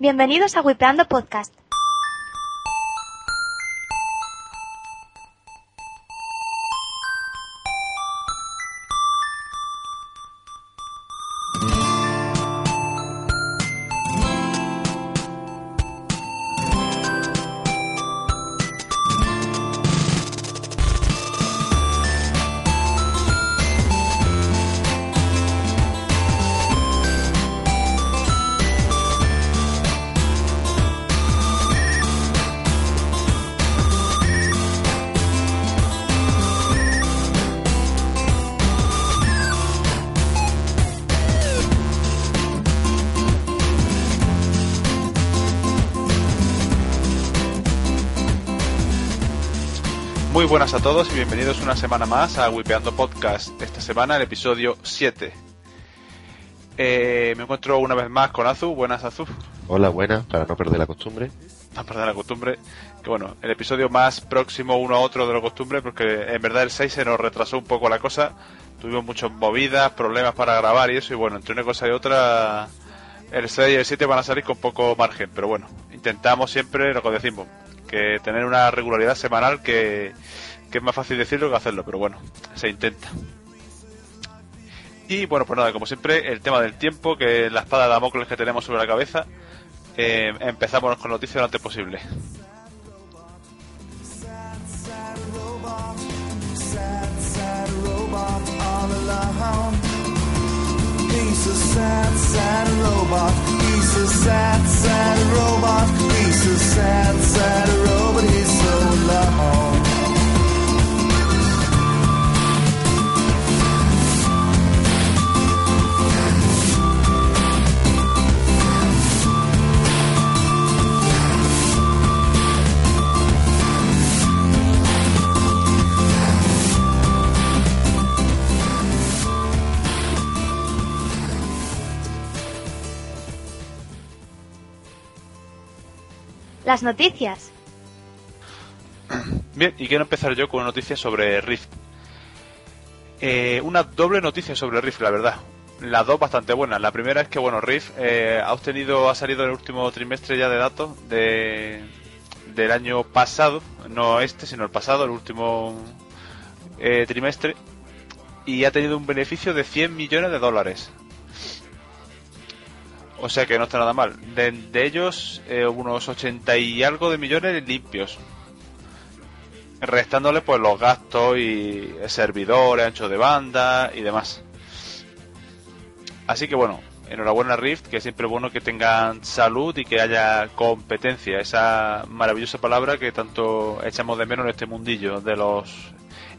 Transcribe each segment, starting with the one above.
Bienvenidos a Wipeando Podcast. Buenas a todos y bienvenidos una semana más a Wipeando Podcast. Esta semana el episodio 7. Eh, me encuentro una vez más con Azu. Buenas, Azu. Hola, buenas, para no perder la costumbre. No perder la costumbre. Que bueno, el episodio más próximo uno a otro de la costumbre, porque en verdad el 6 se nos retrasó un poco la cosa. Tuvimos muchas movidas, problemas para grabar y eso. Y bueno, entre una cosa y otra, el 6 y el 7 van a salir con poco margen. Pero bueno, intentamos siempre lo que decimos, tener una regularidad semanal que, es más fácil decirlo que hacerlo, pero bueno, se intenta. Y bueno, pues nada, como siempre, el tema del tiempo, que es la espada de Damocles que tenemos sobre la cabeza. Eh, empezamos con noticias lo antes posible. A sad, sad robot. He's a sad, sad robot. He's so alone. Las noticias. Bien, y quiero empezar yo con una noticia sobre Rift. Eh, una doble noticia sobre Rift, la verdad. Las dos bastante buenas. La primera es que, bueno, Rift eh, ha obtenido, ha salido en el último trimestre ya de datos de, del año pasado, no este, sino el pasado, el último eh, trimestre, y ha tenido un beneficio de 100 millones de dólares. O sea que no está nada mal. De, de ellos, eh, unos 80 y algo de millones limpios. Restándole pues los gastos y servidores, ancho de banda y demás. Así que bueno, enhorabuena Rift, que siempre es bueno que tengan salud y que haya competencia. Esa maravillosa palabra que tanto echamos de menos en este mundillo de los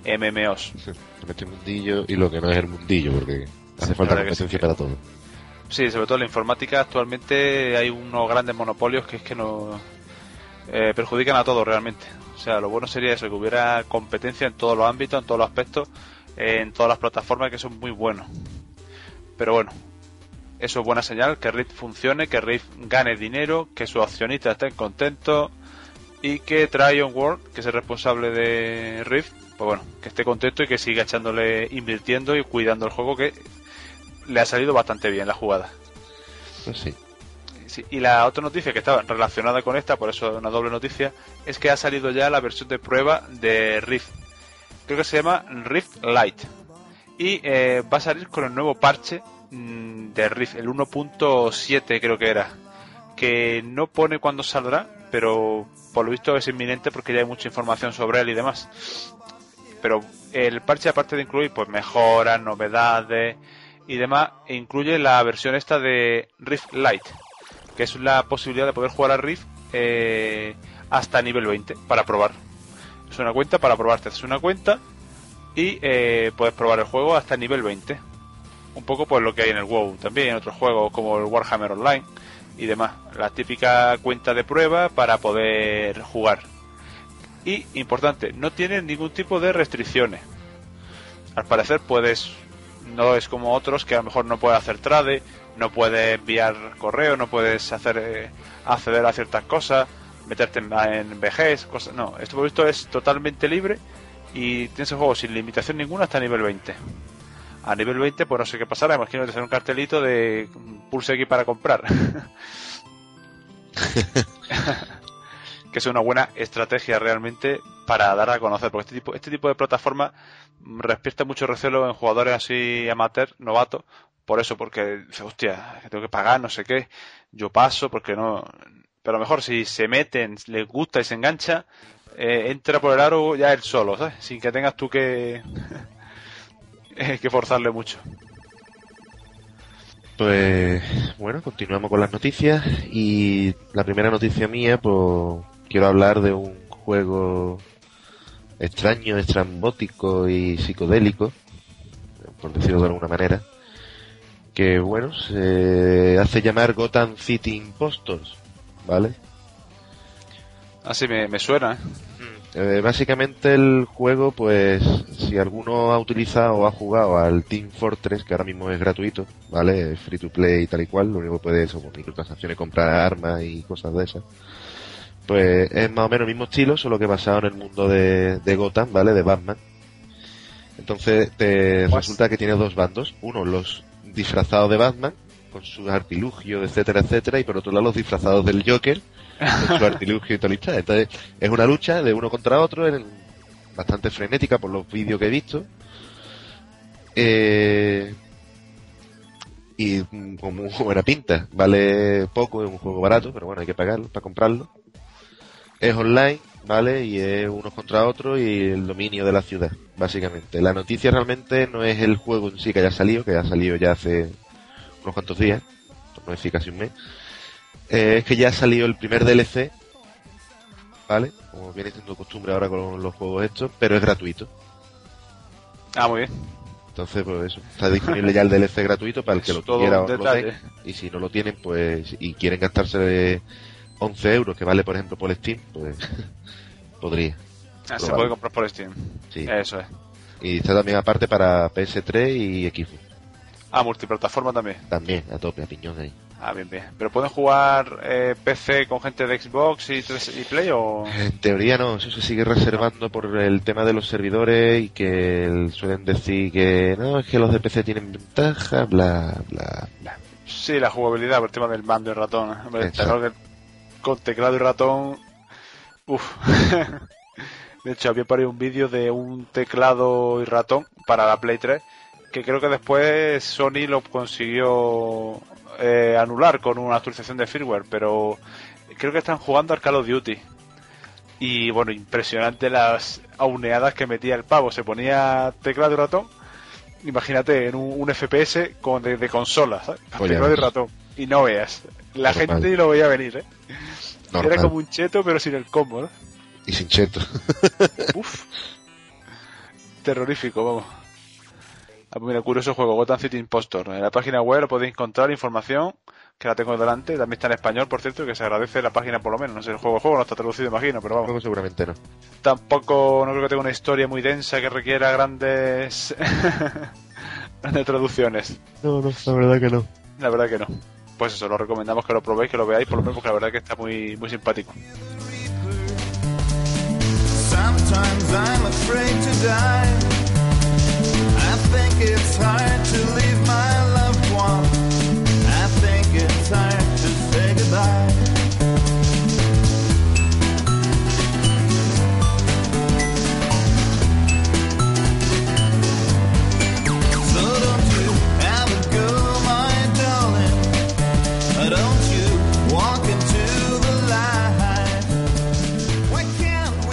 MMOs. En este mundillo y lo que no es el mundillo, porque hace falta que competencia sí. para todo. Sí, sobre todo en la informática actualmente hay unos grandes monopolios que es que nos eh, perjudican a todos realmente. O sea, lo bueno sería eso, que hubiera competencia en todos los ámbitos, en todos los aspectos, en todas las plataformas que son muy buenos. Pero bueno, eso es buena señal, que Rift funcione, que Rift gane dinero, que sus accionistas estén contentos y que Tryon World, que es el responsable de Rift, pues bueno, que esté contento y que siga echándole, invirtiendo y cuidando el juego que le ha salido bastante bien la jugada. Pues sí. Sí, y la otra noticia que estaba relacionada con esta, por eso es una doble noticia, es que ha salido ya la versión de prueba de Rift. Creo que se llama Rift Lite. Y eh, va a salir con el nuevo parche mm, de Rift, el 1.7 creo que era. Que no pone cuándo saldrá, pero por lo visto es inminente porque ya hay mucha información sobre él y demás. Pero el parche, aparte de incluir pues mejoras, novedades y demás, incluye la versión esta de Rift Lite, que es la posibilidad de poder jugar a Rift eh, hasta nivel 20 para probar. Es una cuenta para probar, te haces una cuenta y eh, puedes probar el juego hasta nivel 20. Un poco pues lo que hay en el WoW también, en otros juegos como el Warhammer Online y demás. La típica cuenta de prueba para poder jugar. Y, importante, no tiene ningún tipo de restricciones. Al parecer puedes, no es como otros que a lo mejor no puedes hacer trade, no puedes enviar correo, no puedes hacer eh, acceder a ciertas cosas, meterte en, en VGs, cosas. No, esto por visto es totalmente libre y tienes el juego sin limitación ninguna hasta nivel 20. A nivel 20, pues no sé qué pasará, imagino que sale un cartelito de pulse aquí para comprar. que es una buena estrategia realmente para dar a conocer, porque este tipo, este tipo de plataforma despierta mucho recelo en jugadores así amateur, novatos, por eso, porque hostia, tengo que pagar, no sé qué, yo paso, porque no. Pero mejor si se meten, les gusta y se engancha, eh, entra por el aro ya él solo, ¿sabes? Sin que tengas tú que. que forzarle mucho. Pues bueno, continuamos con las noticias y la primera noticia mía, pues quiero hablar de un juego extraño, estrambótico y psicodélico, por decirlo de alguna manera, que bueno, se hace llamar Gotham City Impostors, ¿vale? Así me, me suena, ¿eh? Eh, básicamente el juego, pues, si alguno ha utilizado o ha jugado al Team Fortress, que ahora mismo es gratuito, ¿vale? Es free to play y tal y cual, lo único que puede es, como microtransacciones, comprar armas y cosas de esas. Pues es más o menos el mismo estilo, solo que basado en el mundo de, de Gotham, ¿vale? De Batman. Entonces, te Pues- resulta que tiene dos bandos. Uno, los disfrazados de Batman, con sus artilugios, etcétera, etcétera, y por otro lado los disfrazados del Joker, con su artilugio y tal y tal. Entonces, es una lucha de uno contra otro, en- bastante frenética por los vídeos que he visto. Eh, y mm, con muy buena pinta. Vale poco, es un juego barato, pero bueno, hay que pagarlo para comprarlo. Es online, ¿vale? Y es unos contra otros y el dominio de la ciudad, básicamente. La noticia realmente no es el juego en sí que haya salido, que ha salido ya hace unos cuantos días, por no decir casi un mes. Eh, es que ya ha salido el primer DLC, ¿vale? Como viene siendo costumbre ahora con los juegos estos, pero es gratuito. Ah, muy bien. Entonces, pues eso, está disponible ya el DLC gratuito para el que lo quiera o lo tenga. Y si no lo tienen, pues, y quieren gastarse 11 euros, que vale, por ejemplo, por Steam, pues, podría. Ah, se puede comprar por Steam. Sí. Eso es. Y está también aparte para PS3 y Xbox. Ah, multiplataforma también. También, a tope, a piñón ahí. Ah, bien, bien. ¿Pero pueden jugar eh, PC con gente de Xbox y, 3 y Play o...? En teoría no, eso se sigue reservando por el tema de los servidores y que el- suelen decir que no, es que los de PC tienen ventaja, bla, bla, bla. Sí, la jugabilidad, por el tema del mando y ratón. Hombre, con teclado y ratón... Uf. de hecho, había ahí un vídeo de un teclado y ratón para la Play 3 que creo que después Sony lo consiguió eh, anular con una actualización de firmware, pero creo que están jugando al Call of Duty. Y bueno, impresionante las auneadas que metía el pavo. Se ponía teclado y ratón. Imagínate, en un, un FPS con, de, de consola, teclado y pues. ratón. Y no veas. La Normal. gente ni lo veía venir, ¿eh? Normal. Era como un cheto, pero sin el combo, ¿no? Y sin cheto. Uf. Terrorífico, vamos. Ah, pues mira, curioso juego, Gotham City Impostor. En la página web podéis encontrar información, que la tengo delante, también está en español, por cierto, que se agradece la página por lo menos. No sé, el juego, el juego no está traducido, imagino, pero vamos. Seguramente no. Tampoco, no creo que tenga una historia muy densa que requiera grandes, grandes traducciones. No, no, la verdad que no. La verdad que no. Pues eso, lo recomendamos que lo probéis, que lo veáis, por lo menos porque la verdad que está muy, muy simpático.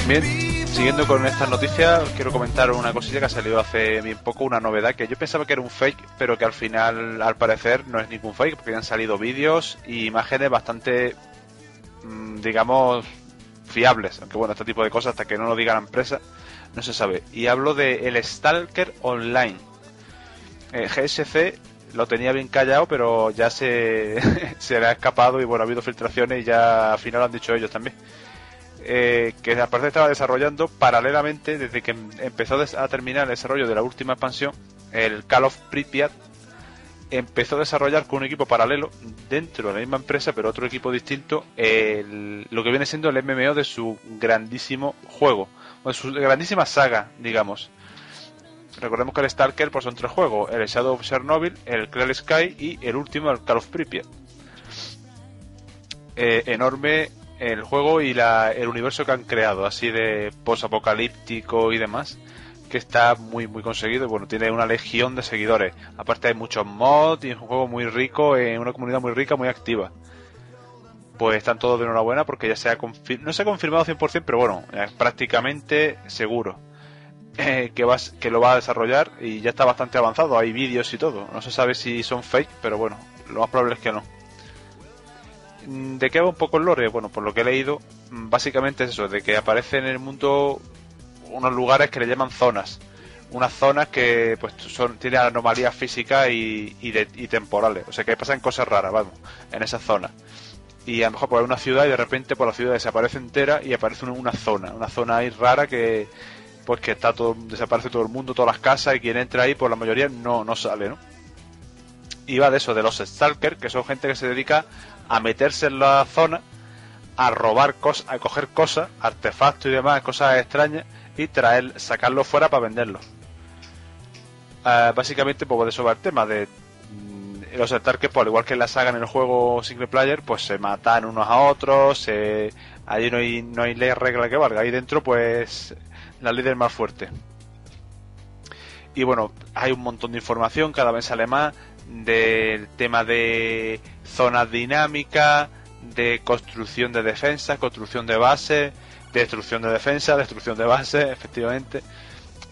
Bien, siguiendo con estas noticias, quiero comentar una cosilla que ha salido hace bien poco, una novedad que yo pensaba que era un fake, pero que al final, al parecer, no es ningún fake, porque han salido vídeos y imágenes bastante, mm, digamos, fiables. Aunque bueno, este tipo de cosas, hasta que no lo diga la empresa, no se sabe. Y hablo de el Stalker Online. Eh, GSC lo tenía bien callado, pero ya se, se le ha escapado y bueno, ha habido filtraciones y ya al final lo han dicho ellos también eh, que al parecer estaba desarrollando paralelamente desde que em- empezó a terminar el desarrollo de la última expansión, el Call of Pripyat empezó a desarrollar con un equipo paralelo dentro de la misma empresa, pero otro equipo distinto, el- lo que viene siendo el MMO de su grandísimo juego, o de su grandísima saga, digamos. Recordemos que el Stalker pues, son tres juegos, el Shadow of Chernobyl, el Clear Sky y el último, el Call of Pripyat. eh, enorme el juego y la, el universo que han creado, así de post-apocalíptico y demás, que está muy muy conseguido. Bueno, tiene una legión de seguidores. Aparte hay muchos mods y es un juego muy rico, en una comunidad muy rica, muy activa. Pues están todos de enhorabuena porque ya se ha no se ha confirmado 100%, pero bueno, es prácticamente seguro eh, que, vas, que lo va a desarrollar y ya está bastante avanzado. Hay vídeos y todo. No se sabe si son fake, pero bueno, lo más probable es que no. Mm, ¿De qué va un poco el lore? Bueno, por lo que he leído, mm, básicamente es eso, de que aparecen en el mundo unos lugares que le llaman zonas. Unas zonas que pues son tienen anomalías físicas y, y, y temporales. O sea que pasan cosas raras, vamos, en esas zonas. Y a lo mejor por una ciudad y de repente por la ciudad desaparece entera y aparece una zona. Una zona ahí rara que pues que está todo, desaparece todo el mundo, todas las casas y quien entra ahí, por la mayoría no, no sale, ¿no? Y va de eso, de los Stalkers, que son gente que se dedica a meterse en la zona, a robar cosas, a coger cosas, artefactos y demás, cosas extrañas, y traer, sacarlos fuera para venderlos. Ah, básicamente, pues de eso va el tema, de mm, los Stalkers, pues al igual que en la saga en el juego single player, pues se matan unos a otros, se, allí no hay, no hay ley regla que valga, ahí dentro pues la ley del más fuerte. Y bueno, hay un montón de información, cada vez sale más, del tema de zonas dinámicas, de construcción de defensa, construcción de base, destrucción de defensa, destrucción de base, efectivamente.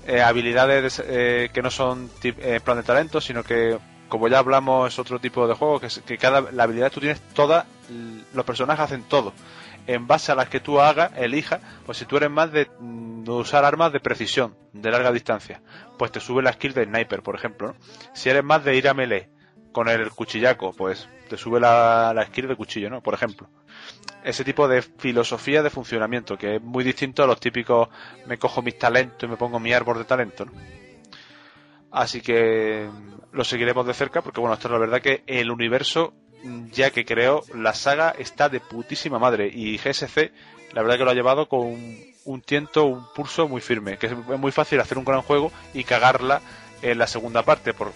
Eh, habilidades eh, que no son eh, plan de talento, sino que, como ya hablamos, es otro tipo de juego, que, que cada la habilidad tú tienes, todas, los personajes hacen todo. En base a las que tú hagas, elijas, pues si tú eres más de, mm, de usar armas de precisión, de larga distancia, pues te sube la skill de sniper, por ejemplo. ¿no? Si eres más de ir a melee con el cuchillaco, pues te sube la, la skill de cuchillo, ¿no? Por ejemplo. Ese tipo de filosofía de funcionamiento, que es muy distinto a los típicos me cojo mis talentos y me pongo mi árbol de talento, ¿no? Así que lo seguiremos de cerca porque, bueno, esto es la verdad que el universo, ya que creo, la saga está de putísima madre y GSC, la verdad que lo ha llevado con un, un tiento, un pulso muy firme, que es muy fácil hacer un gran juego y cagarla en la segunda parte por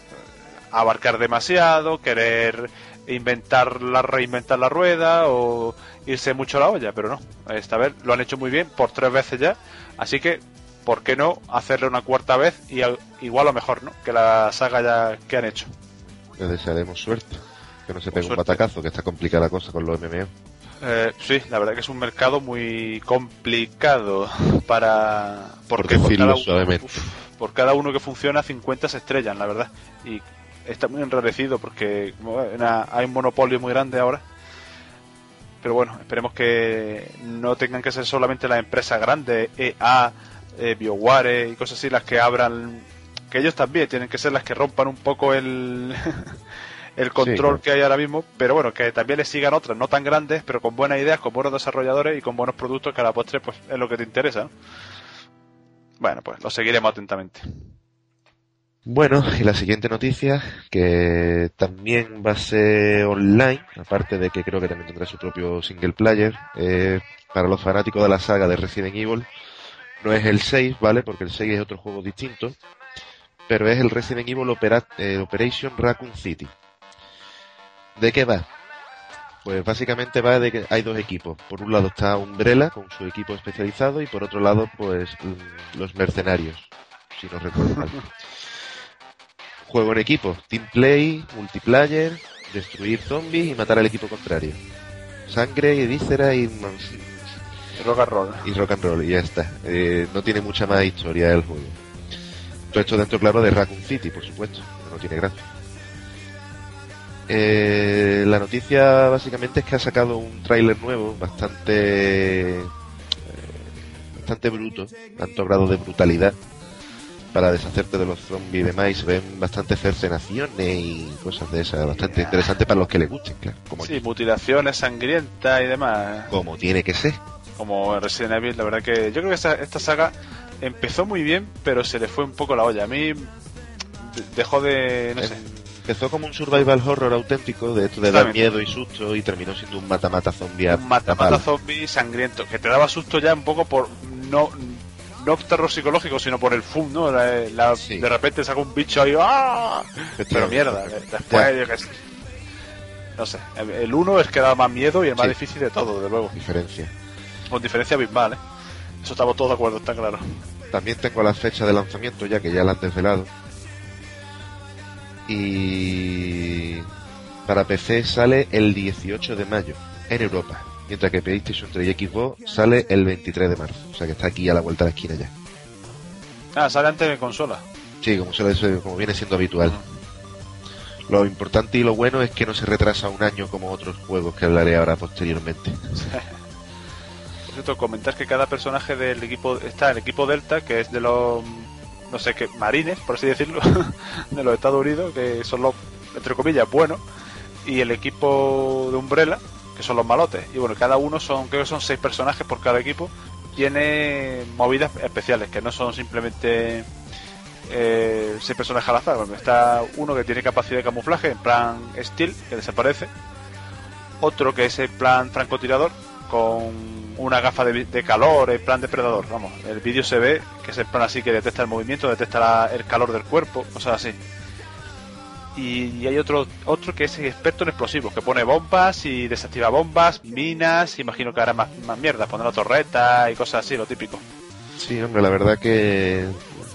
abarcar demasiado, querer inventar la reinventar la rueda o irse mucho a la olla, pero no. Esta vez lo han hecho muy bien por tres veces ya, así que ¿por qué no hacerlo una cuarta vez y al- igual o mejor, ¿no? Que la saga ya que han hecho. Le desearemos suerte. Que no se pegue un batacazo, que está complicada la cosa con los MMO. Eh, sí, la verdad que es un mercado muy complicado para porque por decirlo cada, uno, uf, por cada uno que funciona 50 se estrellan, la verdad. Y está muy enrarecido porque una- hay un monopolio muy grande ahora. Pero bueno, esperemos que no tengan que ser solamente las empresas grandes, EA, eh, BioWare y cosas así las que abran, que ellos también tienen que ser las que rompan un poco el el control que hay ahora mismo, pero bueno, que también le sigan otras, no tan grandes, pero con buenas ideas, con buenos desarrolladores y con buenos productos que a la postre pues es lo que te interesa. ¿no? Bueno, pues lo seguiremos atentamente. Bueno, y la siguiente noticia, que también va a ser online, aparte de que creo que también tendrá su propio single player, eh, para los fanáticos de la saga de Resident Evil, no es el 6, ¿vale? Porque el 6 es otro juego distinto, pero es el Resident Evil Opera- eh, Operation Raccoon City. ¿De qué va? Pues básicamente va de que hay dos equipos. Por un lado está Umbrella con su equipo especializado y por otro lado pues mm, los mercenarios, si no recuerdo mal. Juego en equipo, team play, multiplayer, destruir zombies y matar al equipo contrario. Sangre y víscera y, Rock and roll. y rock and roll y ya está. Eh, no tiene mucha más historia el juego. Todo esto dentro, claro, de Raccoon City, por supuesto. No tiene gracia. Eh, la noticia básicamente es que ha sacado un tráiler nuevo bastante eh, bastante bruto, tanto grado de brutalidad para deshacerte de los zombies y demás y se ven bastantes cercenaciones y cosas de esas, bastante interesante para los que les gusten, claro, como, Sí, mutilaciones sangrientas y demás. como tiene que ser. Como Resident Evil, la verdad que yo creo que esta, esta saga empezó muy bien, pero se le fue un poco la olla. A mí de- dejó de... no sé. Empezó como un survival horror auténtico, de esto de dar miedo y susto, y terminó siendo un mata-mata zombie un mata tapal. zombie sangriento, que te daba susto ya un poco por no no terror psicológico, sino por el fum, ¿no? La- la- Sí. De repente saca un bicho ahí, ¡ah! Pero Efectivamente. mierda, eh, después yo qué sé. no sé. El- 1 es que da más miedo y el más Sí. difícil de todo, de luego. Diferencia. Con diferencia abismal, ¿eh? Eso estamos todos de acuerdo, está claro. También tengo la fecha de lanzamiento ya que ya la han desvelado. Y para PC sale el 18 de mayo en Europa, mientras que PlayStation 3 y Xbox sale el 23 de marzo. O sea que está aquí a la vuelta de la esquina ya. Ah, sale antes de consola. Sí, como, suele como viene siendo habitual. Lo importante y lo bueno es que no se retrasa un año como otros juegos que hablaré ahora posteriormente. Por cierto, comentar que cada personaje del equipo está el equipo Delta, que es de los no sé qué marines, por así decirlo, de los Estados Unidos, que son los entre comillas buenos, y el equipo de Umbrella, que son los malotes. Y bueno, cada uno son creo que son seis personajes por cada equipo. Tiene movidas especiales, que no son simplemente eh, seis personajes al azar. Está uno que tiene capacidad de camuflaje, en plan Steel, que desaparece. Otro que es en plan francotirador, con una gafa de, de calor, en plan depredador. Vamos, el vídeo se ve que es en plan así que detecta el movimiento, detecta la- el calor del cuerpo, cosas así. Y, hay otro otro que es experto en explosivos, que pone bombas y desactiva bombas, minas, imagino que hará más, más mierda, pondrá torreta y cosas así, lo típico. Sí, hombre, la verdad que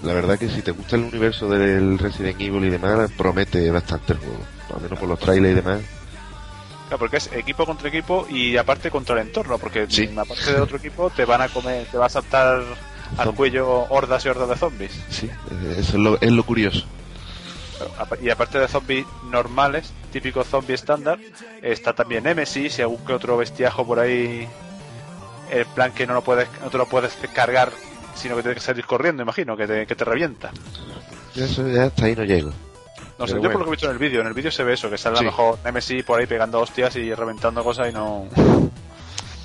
la verdad que si te gusta el universo del Resident Evil y demás, promete bastante el juego. Al menos por los trailers y demás. Claro, porque es equipo contra equipo y aparte contra el entorno, porque Sí. aparte del otro equipo te van a comer, te va a saltar al cuello hordas y hordas de zombies. Sí, eso es lo, es lo curioso. Y aparte de zombies normales, típico zombie estándar, está también Nemesis y algún que otro bestiajo por ahí. El plan que no lo puedes, no te lo puedes cargar, sino que tienes que salir corriendo, imagino, que te, que te revienta. Eso ya hasta ahí no llego. No sé, yo por lo que he visto en el vídeo, en el vídeo se ve eso, que sale Sí. a lo mejor Nemesis por ahí pegando hostias y reventando cosas y no.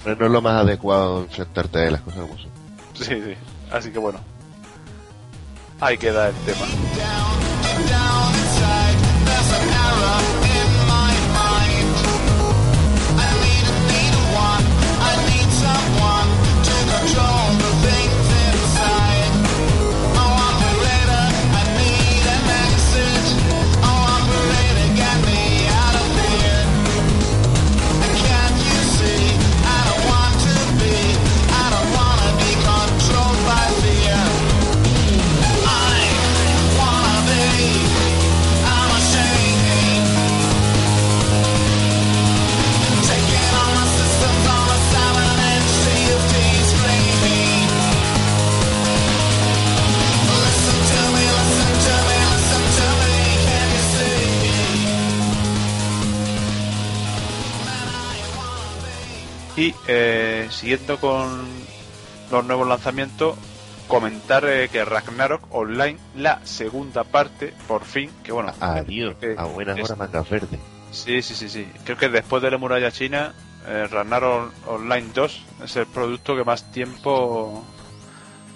Pero no es lo más adecuado enfrentarte a las cosas como son. Sí, sí. Así que bueno. Ahí queda el tema. Y eh, siguiendo con los nuevos lanzamientos, comentar eh, que Ragnarok Online, la segunda parte, por fin, que bueno, Adiós, creo que a buenas es- horas mangas verdes. Sí, sí, sí, sí. Creo que después de la muralla china, eh, Ragnarok Online 2 es el producto que más tiempo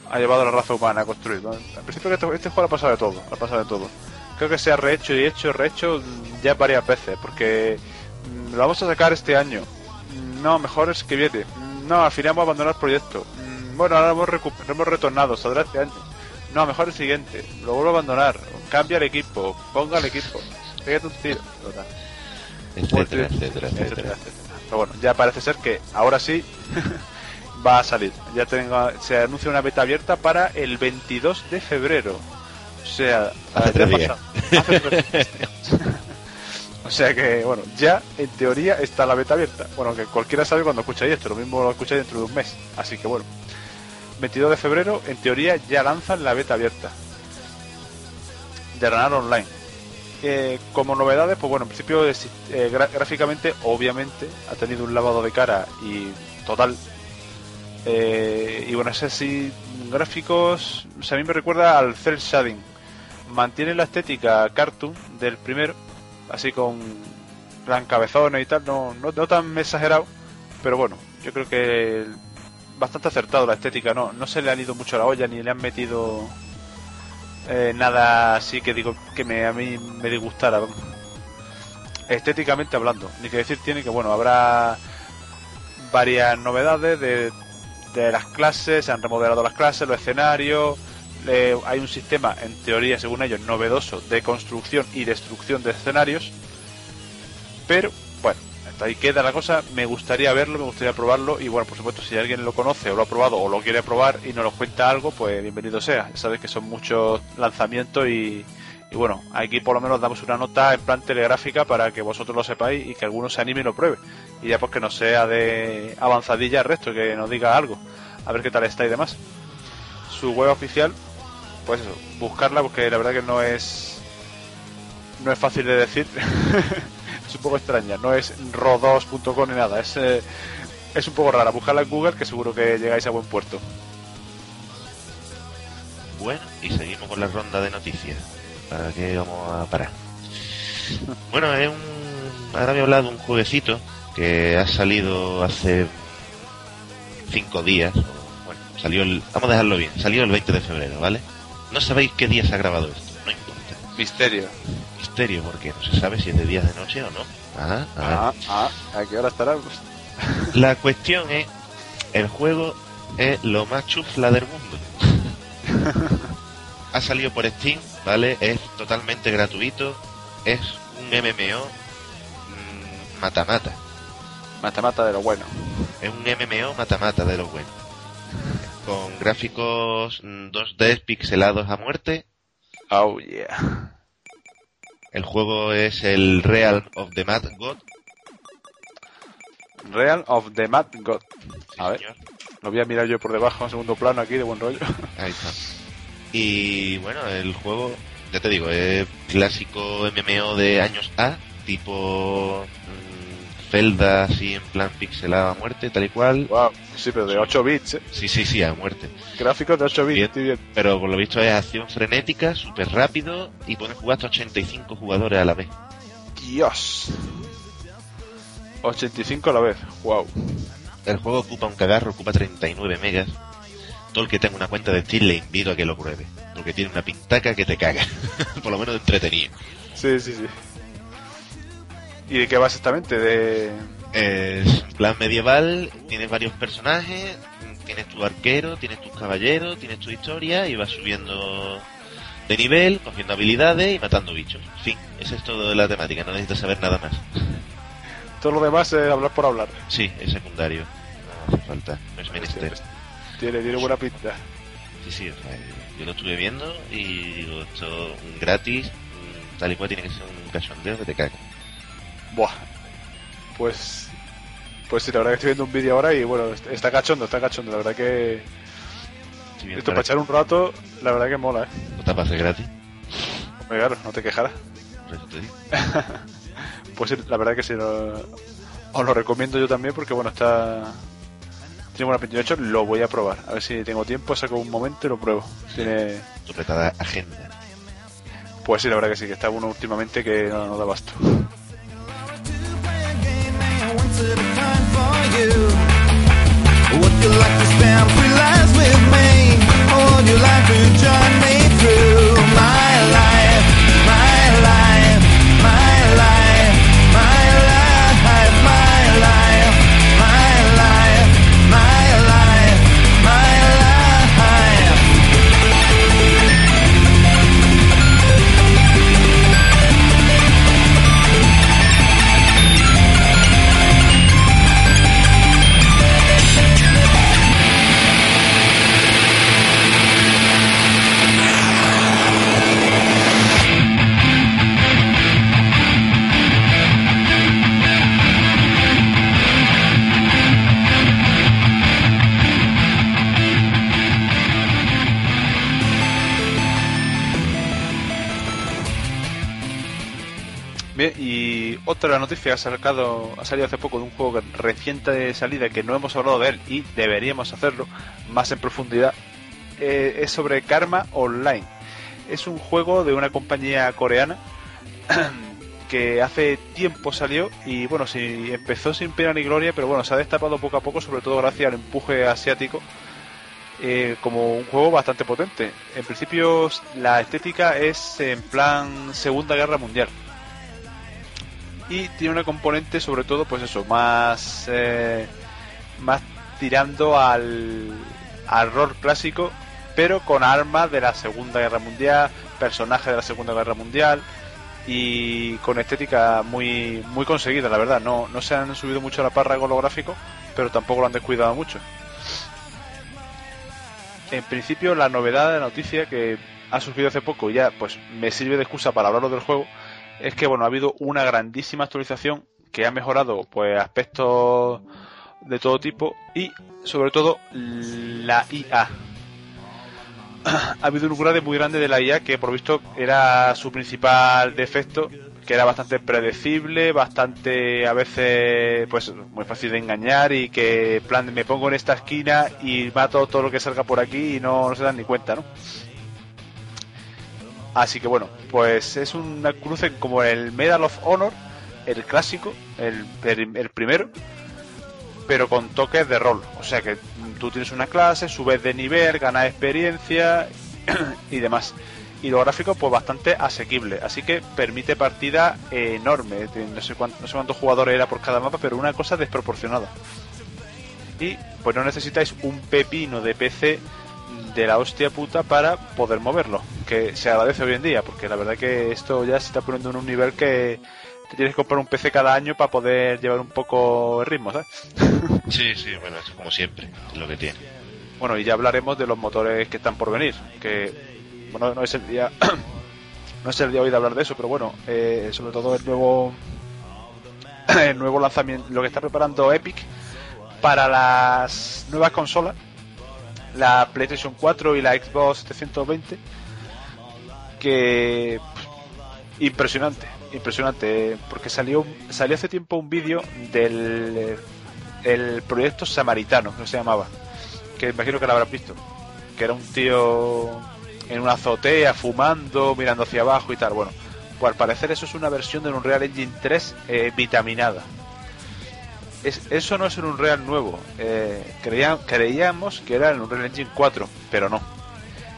ha llevado a la raza humana a construir. ¿no? Al principio que este, este juego ha pasado de todo, ha pasado de todo. Creo que se ha rehecho y hecho, rehecho ya varias veces, porque mm, lo vamos a sacar este año. No, mejor es que viene. No, al final vamos a abandonar el proyecto. Mm, Bueno, ahora hemos, hemos retornado, saldrá este año. No, mejor el siguiente. Lo vuelvo a abandonar. Cambia el equipo, ponga el equipo. Pégate un tiro. Total. Etcétera, etcétera, etcétera. etcétera. Pero bueno, ya parece ser que ahora sí va a salir. Ya tengo, se anuncia una beta abierta para el 22 de febrero. O sea, Hace ya tres ha días. pasado. Hace tres días. O sea que, bueno, ya en teoría está la beta abierta. Bueno, que cualquiera sabe cuando escucháis esto, lo mismo lo escucháis dentro de un mes. Así que bueno, 22 de febrero, en teoría ya lanzan la beta abierta de Ranar Online. Como novedades, pues bueno, en principio es- eh, gráficamente, obviamente, ha tenido un lavado de cara y total. Eh, y bueno, ese sí, gráficos, o sea, a mí me recuerda al Cell Shading. Mantiene la estética cartoon del primero, así con plan cabezones y tal, no, no, tan exagerado, pero bueno, yo creo que bastante acertado la estética, no, no se le han ido mucho a la olla ni le han metido eh, nada así que digo que me, a mí me disgustara. Estéticamente hablando, ni que decir tiene que bueno, habrá varias novedades de, de las clases, se han remodelado las clases, los escenarios, hay un sistema, en teoría, según ellos, novedoso de construcción y destrucción de escenarios, pero bueno, hasta ahí queda la cosa. Me gustaría verlo, me gustaría probarlo. Y bueno, por supuesto, si alguien lo conoce o lo ha probado o lo quiere probar y nos lo cuenta algo, pues bienvenido sea. Sabes que son muchos lanzamientos y, y bueno, aquí por lo menos damos una nota en plan telegráfica para que vosotros lo sepáis y que alguno se anime y lo pruebe. Y ya pues que no sea de avanzadilla el resto, que nos diga algo. A ver qué tal está y demás. Su web oficial, pues eso, buscarla porque la verdad que no es no es fácil de decir. es un poco extraña, no es ro2.com ni nada, es, eh, es un poco rara. Buscarla en Google que seguro que llegáis a buen puerto. Bueno, y seguimos con la ronda de noticias. ¿Para qué vamos a parar? Bueno, es un... Ahora voy a hablar de un jueguecito que ha salido hace cinco días. Bueno, salió el... Vamos a dejarlo bien. Salió el 20 de febrero, ¿vale? No sabéis qué día se ha grabado esto. No importa. Misterio. Misterio, porque no se sabe si es de día de noche o no. Ah, ah. Ah, ah, ¿a qué hora estará? La cuestión es, el juego es lo más chufla del mundo. ha salido por Steam, ¿vale? Es totalmente gratuito. Es un MMO mm, mata-mata. Mata-mata de lo bueno. Es un MMO mata-mata de lo bueno. Con gráficos mm, 2D pixelados a muerte. Oh yeah. El juego es el Realm of the Mad God. Real of the Mad God. A ver, señor. lo voy a mirar yo por debajo en segundo plano aquí de buen rollo. Ahí está. Y bueno, el juego, ya te digo, es clásico MMO de años A, tipo mm, Zelda así en plan pixelado a muerte, tal y cual. wow, sí, pero de 8 bits, ¿eh? Sí, sí, sí, a muerte. Gráficos de 8 bits, Bien. estoy bien. Pero por lo visto es acción frenética, súper rápido y pueden jugar hasta 85 jugadores a la vez. Dios. 85 a la vez, wow. El juego ocupa un cagarro, ocupa 39 megas. Todo el que tenga una cuenta de Steam le invito a que lo pruebe. Porque tiene una pintaca que te caga. por lo menos entretenido. Sí, sí, sí. ¿Y de qué va exactamente? De... Es en plan medieval, tienes varios personajes, tienes tu arquero, tienes tus caballeros, tienes tu historia y vas subiendo de nivel, cogiendo habilidades y matando bichos. En fin, esa es todo de la temática, no necesitas saber nada más. Todo lo demás es hablar por hablar. Sí, es secundario, no hace falta, no es menester. Tiene, tiene buena pinta. Sí, sí, o sea, yo lo estuve viendo y digo, esto un gratis, tal y cual tiene que ser un cachondeo que te. Buah. Pues... Pues sí, la verdad que estoy viendo un vídeo ahora y bueno, est- está cachondo, está cachondo. La verdad que... Viendo Esto para echar un rato, la verdad que mola, ¿eh? no te pasa gratis, Hombre, claro, no te quejarás. Pues sí, la verdad que sí, lo- os lo recomiendo yo también porque bueno, está... Tiene buena pinta. De hecho, lo voy a probar. A ver si tengo tiempo, saco un momento y lo pruebo. Tiene... Apretada agenda. Pues sí, la verdad que sí, que está uno últimamente que no, no da basto. Would you like to spend three lives with me? Or would you like to join me through noticia ha sacado, ha salido hace poco de un juego reciente de salida que no hemos hablado de él y deberíamos hacerlo más en profundidad. eh, es sobre Karma Online. Es un juego de una compañía coreana que hace tiempo salió y bueno, sí, empezó sin pena ni gloria, pero bueno, se ha destapado poco a poco, sobre todo gracias al empuje asiático, eh, como un juego bastante potente. En principio la estética es en plan Segunda Guerra Mundial y tiene una componente sobre todo pues eso más eh, más tirando al al rol clásico pero con armas de la segunda guerra mundial personajes de la segunda guerra mundial y con estética muy muy conseguida, la verdad. No, no se han subido mucho a la parra con lo pero tampoco lo han descuidado mucho. En principio, la novedad de la noticia que ha surgido hace poco y ya pues me sirve de excusa para hablaros del juego es que bueno ha habido una grandísima actualización que ha mejorado pues aspectos de todo tipo y sobre todo la IA ha habido un upgrade muy grande de la IA que por visto era su principal defecto que era bastante predecible, bastante a veces pues muy fácil de engañar y que plan me pongo en esta esquina y mato todo lo que salga por aquí y no, no se dan ni cuenta, ¿no? Así que bueno, pues es una cruce como el Medal of Honor, el clásico, el, el, el primero, pero con toques de rol. O sea que tú tienes una clase, subes de nivel, ganas experiencia y demás. Y los gráficos, pues bastante asequible. Así que permite partida enorme. No sé, cuánto, no sé cuántos jugadores era por cada mapa, pero una cosa desproporcionada. Y pues no necesitáis un pepino de PC de la hostia puta para poder moverlo. Que se agradece hoy en día, porque la verdad que esto ya se está poniendo en un nivel que te tienes que comprar un PC cada año para poder llevar un poco el ritmo, ¿sabes? Sí, sí, bueno, es como siempre, es lo que tiene. Bueno, y ya hablaremos de los motores que están por venir, que bueno, no es el día no es el día hoy de hablar de eso, pero bueno, eh, sobre todo el nuevo el nuevo lanzamiento, lo que está preparando Epic para las nuevas consolas, la PlayStation 4 y la Xbox 720, que pff, impresionante, impresionante, porque salió salió hace tiempo un vídeo del el proyecto Samaritano, que se llamaba, que imagino que lo habrás visto, que era un tío en una azotea fumando, mirando hacia abajo y tal. Bueno, pues al parecer eso es una versión del Unreal Engine 3 eh, vitaminada. Es, eso no es un Unreal nuevo. Eh, creía- creíamos que era el Unreal Engine 4, pero no.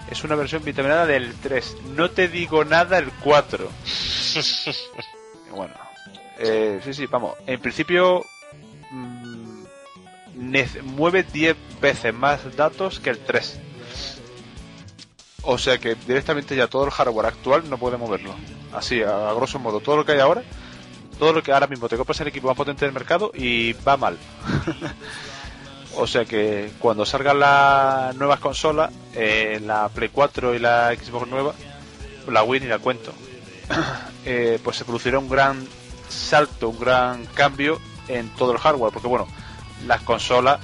Es una versión vitaminada del 3. No te digo nada el 4. bueno, eh, sí, sí, vamos. En principio mm, mueve 10 veces más datos que el 3. O sea que directamente ya todo el hardware actual no puede moverlo. Así, a, a grosso modo, todo lo que hay ahora, todo lo que ahora mismo te compras el equipo más potente del mercado y va mal. o sea que cuando salgan las nuevas consolas, eh, la Play 4 y la Xbox nueva, la Wii ni la cuento, eh, pues se producirá un gran salto, un gran cambio en todo el hardware, porque bueno, las consolas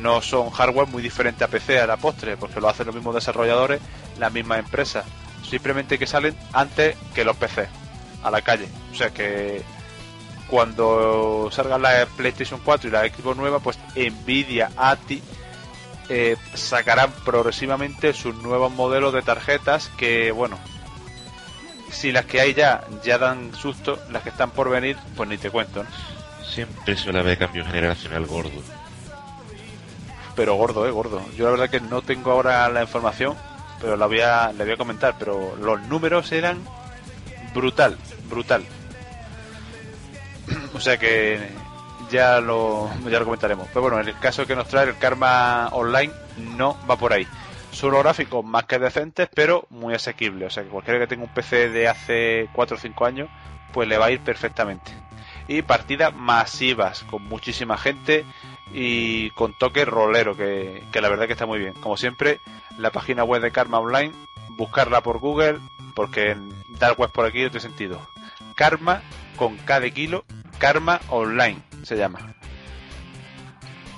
no son hardware muy diferente a PC a la postre, porque lo hacen los mismos desarrolladores, las mismas empresas, simplemente que salen antes que los PC a la calle. O sea que cuando salga la PlayStation 4 y la Xbox nueva, pues Nvidia, ATI eh, sacarán progresivamente sus nuevos modelos de tarjetas que, bueno, si las que hay ya ya dan susto, las que están por venir, pues ni te cuento, ¿no? Siempre suele haber cambio generacional gordo. pero gordo, eh, gordo. Yo la verdad que no tengo ahora la información, pero la voy a, la voy a comentar, pero los números eran brutal, brutal. O sea que ya lo, ya lo comentaremos. Pero bueno, en el caso que nos trae el Karma Online no va por ahí. Unos gráficos más que decentes, pero muy asequibles. O sea que cualquiera que tenga un PC de hace 4 o 5 años, pues le va a ir perfectamente. Y partidas masivas, con muchísima gente y con toque rolero, que, que la verdad que está muy bien. Como siempre, la página web de Karma Online, buscarla por Google, porque en Dark Web por aquí no tiene sentido. Karma con K de kilo, Karma Online se llama.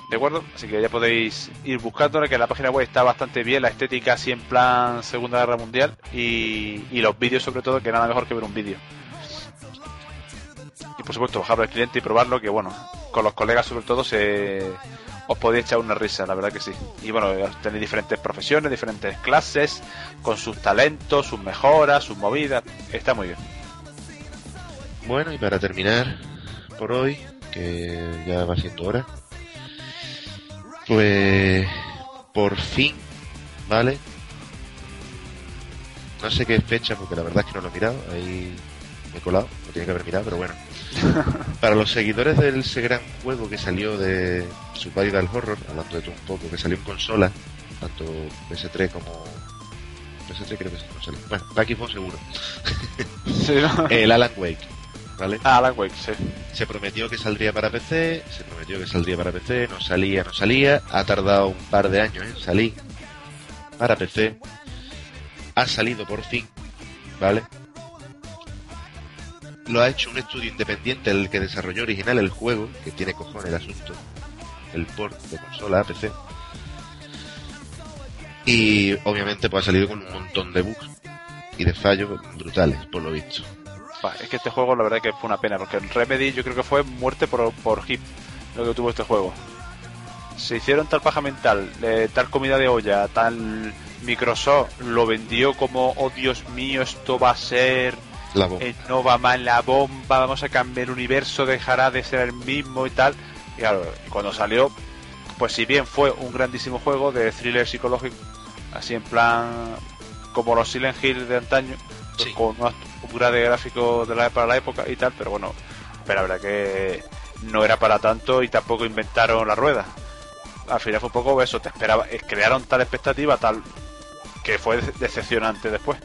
¿De acuerdo? Así que ya podéis ir buscándola, que la página web está bastante bien, la estética así en plan Segunda Guerra Mundial y, los vídeos sobre todo, que nada mejor que ver un vídeo. Y por supuesto bajarlo al cliente y probarlo, que bueno, con los colegas sobre todo se os podéis echar una risa, la verdad que sí. Y bueno, tenéis diferentes profesiones, diferentes clases, con sus talentos, sus mejoras, sus movidas, está muy bien. Bueno, y para terminar por hoy, que ya va siendo hora, pues por fin, ¿vale? No sé qué fecha, porque la verdad es que no lo he mirado, ahí me he colado, no tiene que haber mirado, pero bueno. Para los seguidores de ese gran juego que salió de Survival Horror, hablando de todo un poco, que salió en consola, tanto PS3 como PS3 creo que no salió. Bueno, Xbox seguro. Sí, ¿no? El Alan Wake, ¿vale? Ah, Alan Wake, sí. Se prometió que saldría para PC, se prometió que saldría para PC, no salía, no salía, ha tardado un par de años en salir para PC, ha salido por fin, ¿vale? Lo ha hecho un estudio independiente, el que desarrolló original el juego, que tiene cojones el asunto, el port de consola a PC. Y obviamente pues ha salido con un montón de bugs y de fallos brutales, por lo visto. Bah, Es que este juego la verdad que fue una pena, porque el Remedy yo creo que fue muerte por, por hip lo que tuvo este juego. Se hicieron tal paja mental, eh, tal comida de olla, tal Microsoft lo vendió como, oh Dios mío, esto va a ser, La bomba. eh, no va mal la bomba, vamos a cambiar el universo, dejará de ser el mismo y tal. Y claro, cuando salió, pues si bien fue un grandísimo juego de thriller psicológico, así en plan como los Silent Hill de antaño, pues Sí. con unos upgrade gráficos de la, para la época y tal, pero bueno, pero la verdad que no era para tanto y tampoco inventaron la rueda. Al final fue un poco eso, te esperaba, eh, crearon tal expectativa, tal que fue de- decepcionante después.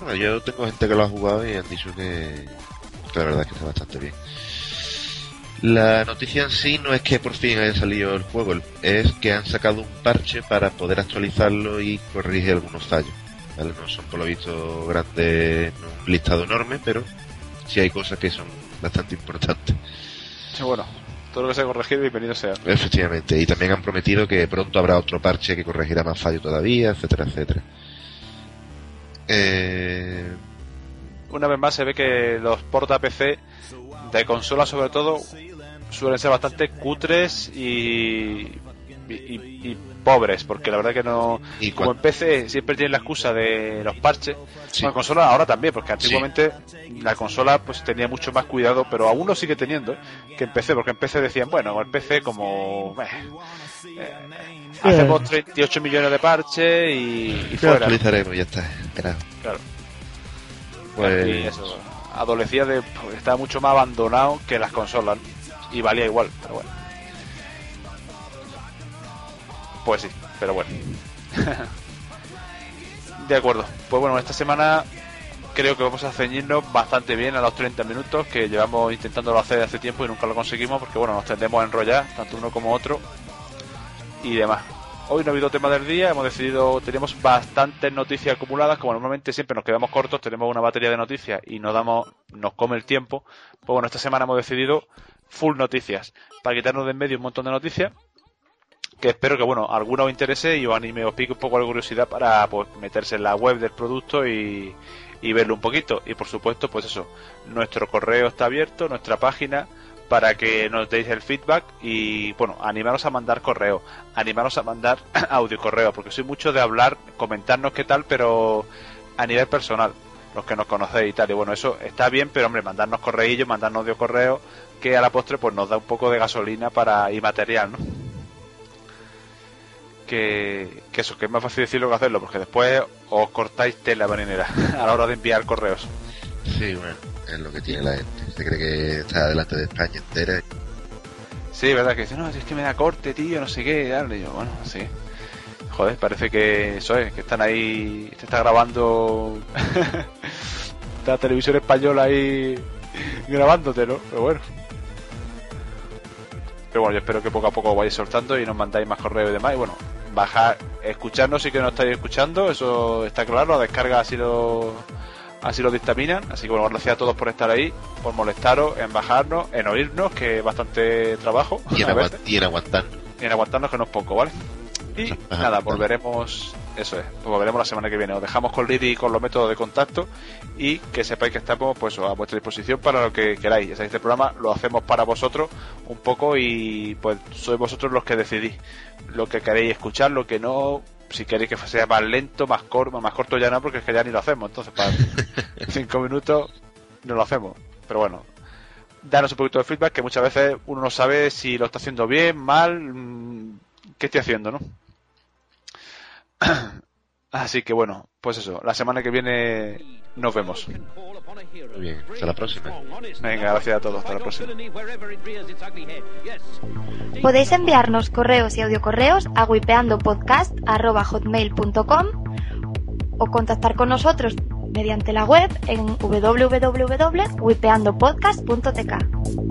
Bueno, yo tengo gente que lo ha jugado y han dicho que, que la verdad es que está bastante bien. La noticia en sí no es que por fin haya salido el juego, es que han sacado un parche para poder actualizarlo y corregir algunos fallos. ¿Vale? No son por lo visto grandes, no un listado enorme, pero sí hay cosas que son bastante importantes. Sí, bueno, todo lo que sea corregido, bienvenido sea. Efectivamente, y también han prometido que pronto habrá otro parche que corregirá más fallos todavía, etcétera, etcétera. Eh, Una vez más se ve que los porta PC de consola sobre todo suelen ser bastante cutres y, y, y- pobres, porque la verdad que no... y Como en PC siempre tienen la excusa de los parches, Sí. bueno, en consola ahora también, porque antiguamente la consola pues tenía mucho más cuidado, pero aún lo sigue teniendo, ¿eh? que en PC, porque en PC decían, bueno, el PC como... eh, eh, hacemos 38 millones de parches y, y lo fuera. actualizaremos, ya está. Era- Claro. Pues, Y eso, adolecía de. pues, estaba mucho más abandonado que las consolas. Y valía igual, pero bueno. Pues sí, pero bueno. de acuerdo. Pues bueno, esta semana creo que vamos a ceñirnos bastante bien a los 30 minutos que llevamos intentándolo hacer hace tiempo y nunca lo conseguimos porque bueno, nos tendemos a enrollar, tanto uno como otro y demás. Hoy no ha habido tema del día, hemos decidido, tenemos bastantes noticias acumuladas, como normalmente siempre nos quedamos cortos, tenemos una batería de noticias y nos damos, nos come el tiempo. Pues bueno, esta semana hemos decidido full noticias, para quitarnos de en medio un montón de noticias, que espero que bueno, alguna os interese y os anime, os pique un poco la curiosidad para pues meterse en la web del producto y, y verlo un poquito. Y por supuesto, pues eso, nuestro correo está abierto, nuestra página, para que nos deis el feedback y bueno, animaros a mandar correo, animaros a mandar audio correo, porque soy mucho de hablar, comentarnos qué tal, pero a nivel personal, los que nos conocéis y tal, y bueno, eso está bien, pero hombre, mandarnos correillos, mandarnos audio correo, que a la postre pues nos da un poco de gasolina para y material, ¿no? Que, que eso, que es más fácil decirlo que hacerlo, porque después os cortáis tela marinera a la hora de enviar correos. sí, bueno, es lo que tiene la gente. Se cree que está delante de España entera. Sí, verdad que dice, no, es que me da corte, tío, no sé qué, tal. Y yo, bueno, sí. Joder, parece que eso es, que están ahí, te está grabando la televisión española ahí grabándote, ¿no? Pero bueno. Pero bueno, yo espero que poco a poco vayáis soltando y nos mandáis más correos y demás. Y bueno, bajar, escucharnos sí que nos estáis escuchando, eso está claro, la descarga así lo, así lo dictaminan. Así que bueno, gracias a todos por estar ahí, por molestaros, en bajarnos, en oírnos, que es bastante trabajo. Y en, a agua- veces y en aguantar. y en aguantarnos que no es poco, ¿vale? Y Ajá, nada, volveremos, eso es, pues volveremos la semana que viene. Os dejamos con Lidi y con los métodos de contacto y que sepáis que estamos pues a vuestra disposición para lo que queráis. Este programa lo hacemos para vosotros un poco y pues sois vosotros los que decidís lo que queréis escuchar, lo que no, si queréis que sea más lento, más corto, más corto ya no, porque es que ya ni lo hacemos. Entonces, para cinco minutos no lo hacemos. Pero bueno, danos un poquito de feedback, que muchas veces uno no sabe si lo está haciendo bien, mal, mm, qué estoy haciendo, ¿no? Así que bueno, pues eso, la semana que viene nos vemos. Muy bien, hasta la próxima. Venga, gracias a todos, hasta la próxima. Podéis enviarnos correos y audiocorreos a wipeandopodcast.hotmail.com o contactar con nosotros mediante la web en www.wipeandopodcast.tk.